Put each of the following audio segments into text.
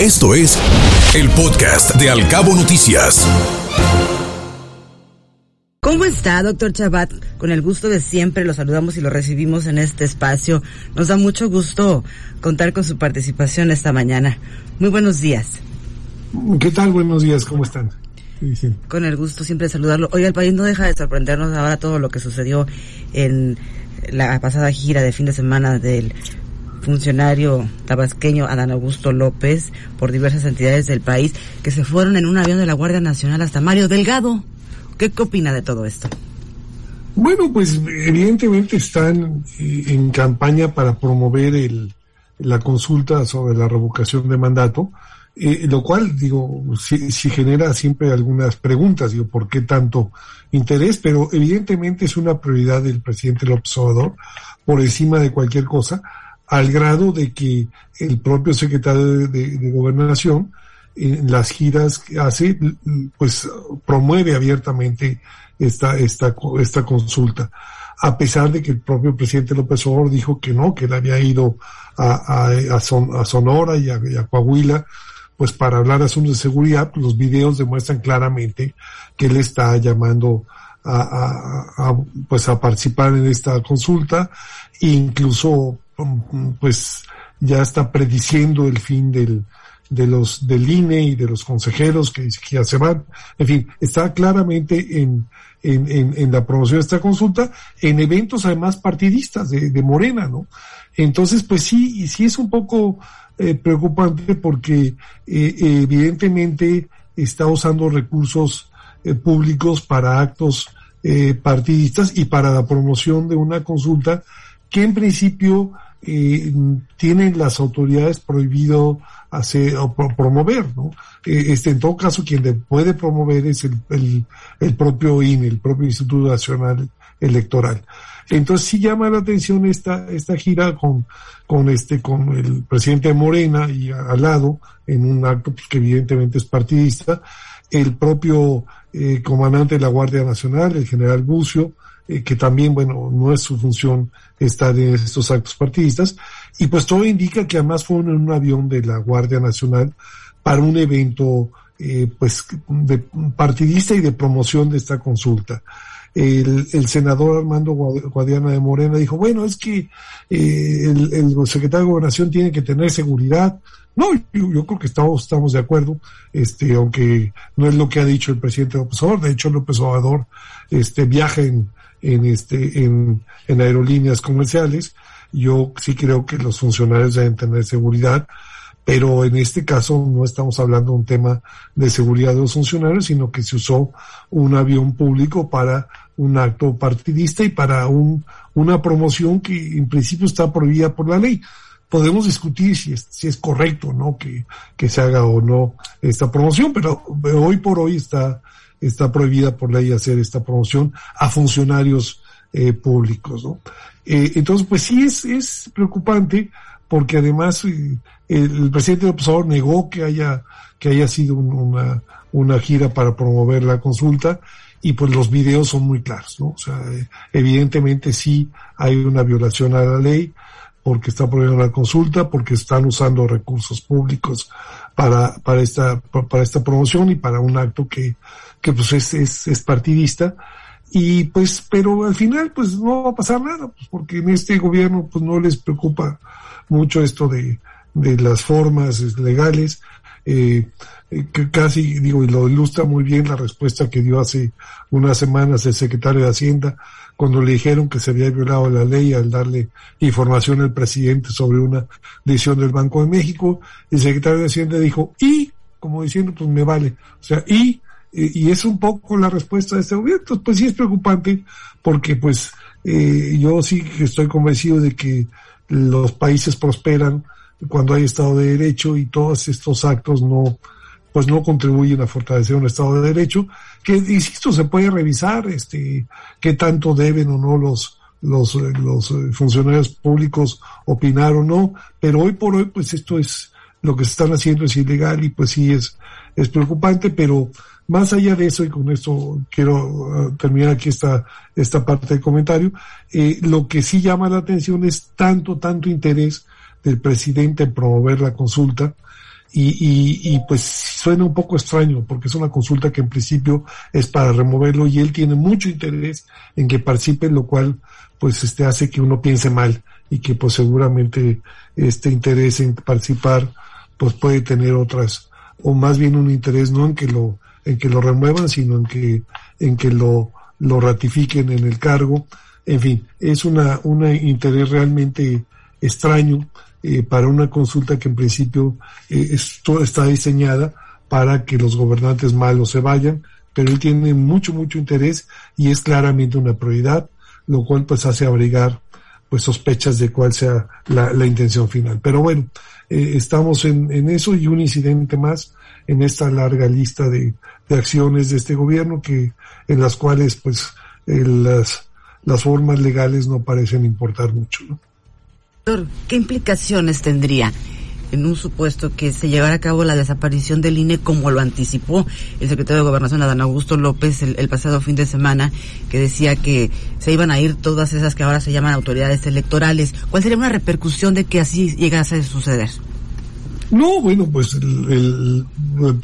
Esto es el podcast de Alcabo Noticias. ¿Cómo está, doctor Chabat? Con el gusto de siempre lo saludamos y lo recibimos en este espacio. Nos da mucho gusto contar con su participación esta mañana. Muy buenos días. ¿Qué tal? Buenos días, ¿cómo están? Con el gusto siempre de saludarlo. Hoy el país no deja de sorprendernos ahora todo lo que sucedió en la pasada gira de fin de semana del funcionario tabasqueño Adán Augusto López por diversas entidades del país que se fueron en un avión de la Guardia Nacional hasta Mario Delgado. ¿Qué, opina de todo esto? Bueno, pues evidentemente están eh, en campaña para promover el, la consulta sobre la revocación de mandato, eh, lo cual, digo, si, si, genera siempre algunas preguntas, digo, ¿por qué tanto interés? Pero evidentemente es una prioridad del presidente López Obrador por encima de cualquier cosa, al grado de que el propio secretario de, Gobernación, en las giras que hace, pues promueve abiertamente esta, esta, esta consulta, a pesar de que el propio presidente López Obrador dijo que no, que él había ido a, a, Sonora y a, Coahuila, pues para hablar de asuntos de seguridad, los videos demuestran claramente que él está llamando a, a, pues a participar en esta consulta. E incluso pues ya está prediciendo el fin del, de los del INE y de los consejeros que, ya se van. En fin, está claramente en, en, en, la promoción de esta consulta, en eventos además partidistas de, de Morena, ¿no? Entonces, pues sí, y sí es un poco eh, preocupante porque eh, evidentemente está usando recursos eh, públicos para actos eh, partidistas y para la promoción de una consulta que en principio eh, tienen las autoridades prohibido hacer o promover, ¿no? Eh, este, en todo caso, quien puede promover es el, el, propio INE, el propio Instituto Nacional Electoral. Entonces sí llama la atención esta, esta gira con, con este, con el presidente de Morena y al lado, en un acto pues, que evidentemente es partidista, el propio eh, comandante de la Guardia Nacional, el general Bucio, eh, que también, bueno, no es su función estar en estos actos partidistas, y pues todo indica que además fueron en un avión de la Guardia Nacional para un evento eh, pues de partidista y de promoción de esta consulta. El, el senador Armando Guadiana de Morena dijo, bueno, es que eh, el, el, secretario de Gobernación tiene que tener seguridad. No, yo, yo, creo que estamos, estamos de acuerdo, este, aunque no es lo que ha dicho el presidente López Obrador. De hecho, López Obrador este, viaja en, en, este, en, en aerolíneas comerciales. Yo sí creo que los funcionarios deben tener seguridad, pero en este caso no estamos hablando de un tema de seguridad de los funcionarios, sino que se usó un avión público para un acto partidista y para un, una promoción que en principio está prohibida por la ley. Podemos discutir si es, si es correcto, ¿no? Que, se haga o no esta promoción, pero hoy por hoy está prohibida por ley hacer esta promoción a funcionarios eh, públicos, ¿no? Eh, entonces, pues sí es preocupante porque además eh, el, presidente López Obrador negó que haya, que haya sido una, una gira para promover la consulta y pues los videos son muy claros, ¿no? O sea, evidentemente sí hay una violación a la ley porque está prohibiendo la consulta, porque están usando recursos públicos para, para esta, para esta promoción y para un acto que, que pues es, es, es partidista. Y pues, pero al final pues no va a pasar nada, pues porque en este gobierno pues no les preocupa mucho esto de, de las formas legales. Eh, eh, que casi, digo, y lo ilustra muy bien la respuesta que dio hace unas semanas el secretario de Hacienda cuando le dijeron que se había violado la ley al darle información al presidente sobre una decisión del Banco de México. El secretario de Hacienda dijo, y, como diciendo, pues me vale. O sea, y y es un poco la respuesta de este gobierno. Pues sí es preocupante porque pues eh, yo sí que estoy convencido de que los países prosperan cuando hay Estado de Derecho y todos estos actos no pues no contribuyen a fortalecer un Estado de Derecho, que insisto, se puede revisar este qué tanto deben o no los los, los funcionarios públicos opinar o no, pero hoy por hoy pues esto es lo que se están haciendo es ilegal y pues sí es es preocupante, pero más allá de eso, y con esto quiero uh, terminar aquí esta, esta parte del comentario, eh, lo que sí llama la atención es tanto, tanto interés del presidente en promover la consulta, y, y, pues suena un poco extraño porque es una consulta que en principio es para removerlo y él tiene mucho interés en que participe, lo cual pues este hace que uno piense mal y que pues seguramente este interés en participar pues puede tener otras o más bien un interés no en que lo en que lo remuevan sino en que en que lo lo ratifiquen en el cargo. En fin es una un interés realmente extraño eh, para una consulta que en principio eh, está diseñada para que los gobernantes malos se vayan pero él tiene mucho mucho interés y es claramente una prioridad lo cual pues hace abrigar pues sospechas de cuál sea la, intención final. Pero bueno, eh, estamos en, eso y un incidente más en esta larga lista de, acciones de este gobierno que en las cuales pues eh, las, las formas legales no parecen importar mucho. ¿qué implicaciones tendría en un supuesto que se llevara a cabo la desaparición del INE como lo anticipó el secretario de Gobernación Adán Augusto López el, pasado fin de semana, que decía que se iban a ir todas esas que ahora se llaman autoridades electorales. ¿Cuál sería una repercusión de que así llegase a suceder? No, bueno, pues el,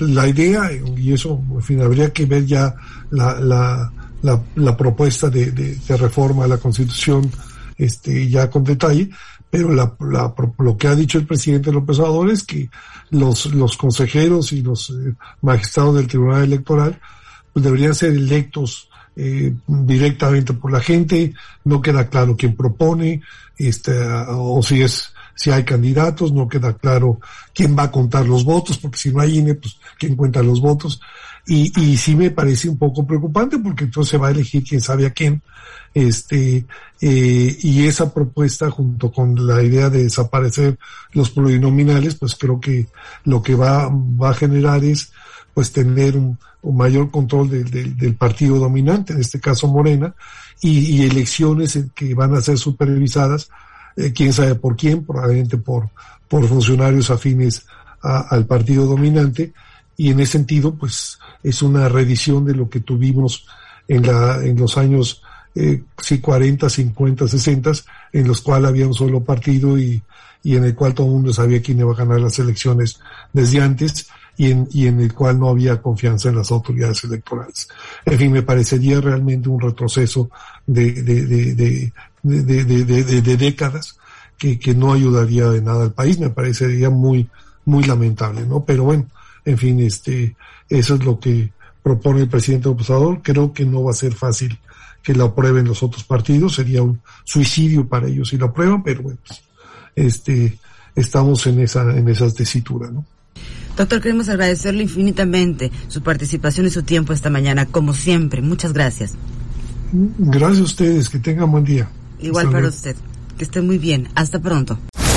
la idea, y eso, en fin, habría que ver ya la, la, la, la propuesta de, de, de reforma a la Constitución este, ya con detalle, pero la, la, lo que ha dicho el presidente López Obrador es que los, consejeros y los eh, magistrados del Tribunal Electoral pues deberían ser electos eh, directamente por la gente, no queda claro quién propone, este, o si es, si hay candidatos, no queda claro quién va a contar los votos, porque si no hay INE, pues quién cuenta los votos. Y, y sí me parece un poco preocupante porque entonces se va a elegir quién sabe a quién. Este, eh, y esa propuesta junto con la idea de desaparecer los plurinominales, pues creo que lo que va, va a generar es pues tener un, un mayor control del, del, del, partido dominante, en este caso Morena, y, y elecciones que van a ser supervisadas, eh, quién sabe por quién, probablemente por, por funcionarios afines a, al partido dominante, y en ese sentido, pues es una reedición de lo que tuvimos en, la, en los años eh, sí, 40, 50, 60, en los cuales había un solo partido y, y en el cual todo el mundo sabía quién iba a ganar las elecciones desde antes y en, y en el cual no había confianza en las autoridades electorales. En fin, me parecería realmente un retroceso de, de, de, de, décadas que, que no ayudaría de nada al país. Me parecería muy, muy lamentable, ¿no? Pero bueno, en fin, este, eso es lo que propone el presidente Obrador. Creo que no va a ser fácil que lo aprueben los otros partidos. Sería un suicidio para ellos si lo aprueban, pero bueno, este, estamos en esa, en esas tesituras, ¿no? Doctor, queremos agradecerle infinitamente su participación y su tiempo esta mañana, como siempre. Muchas gracias. Gracias a ustedes, que tengan buen día. Igual Hasta para luego. usted. Que esté muy bien. Hasta pronto.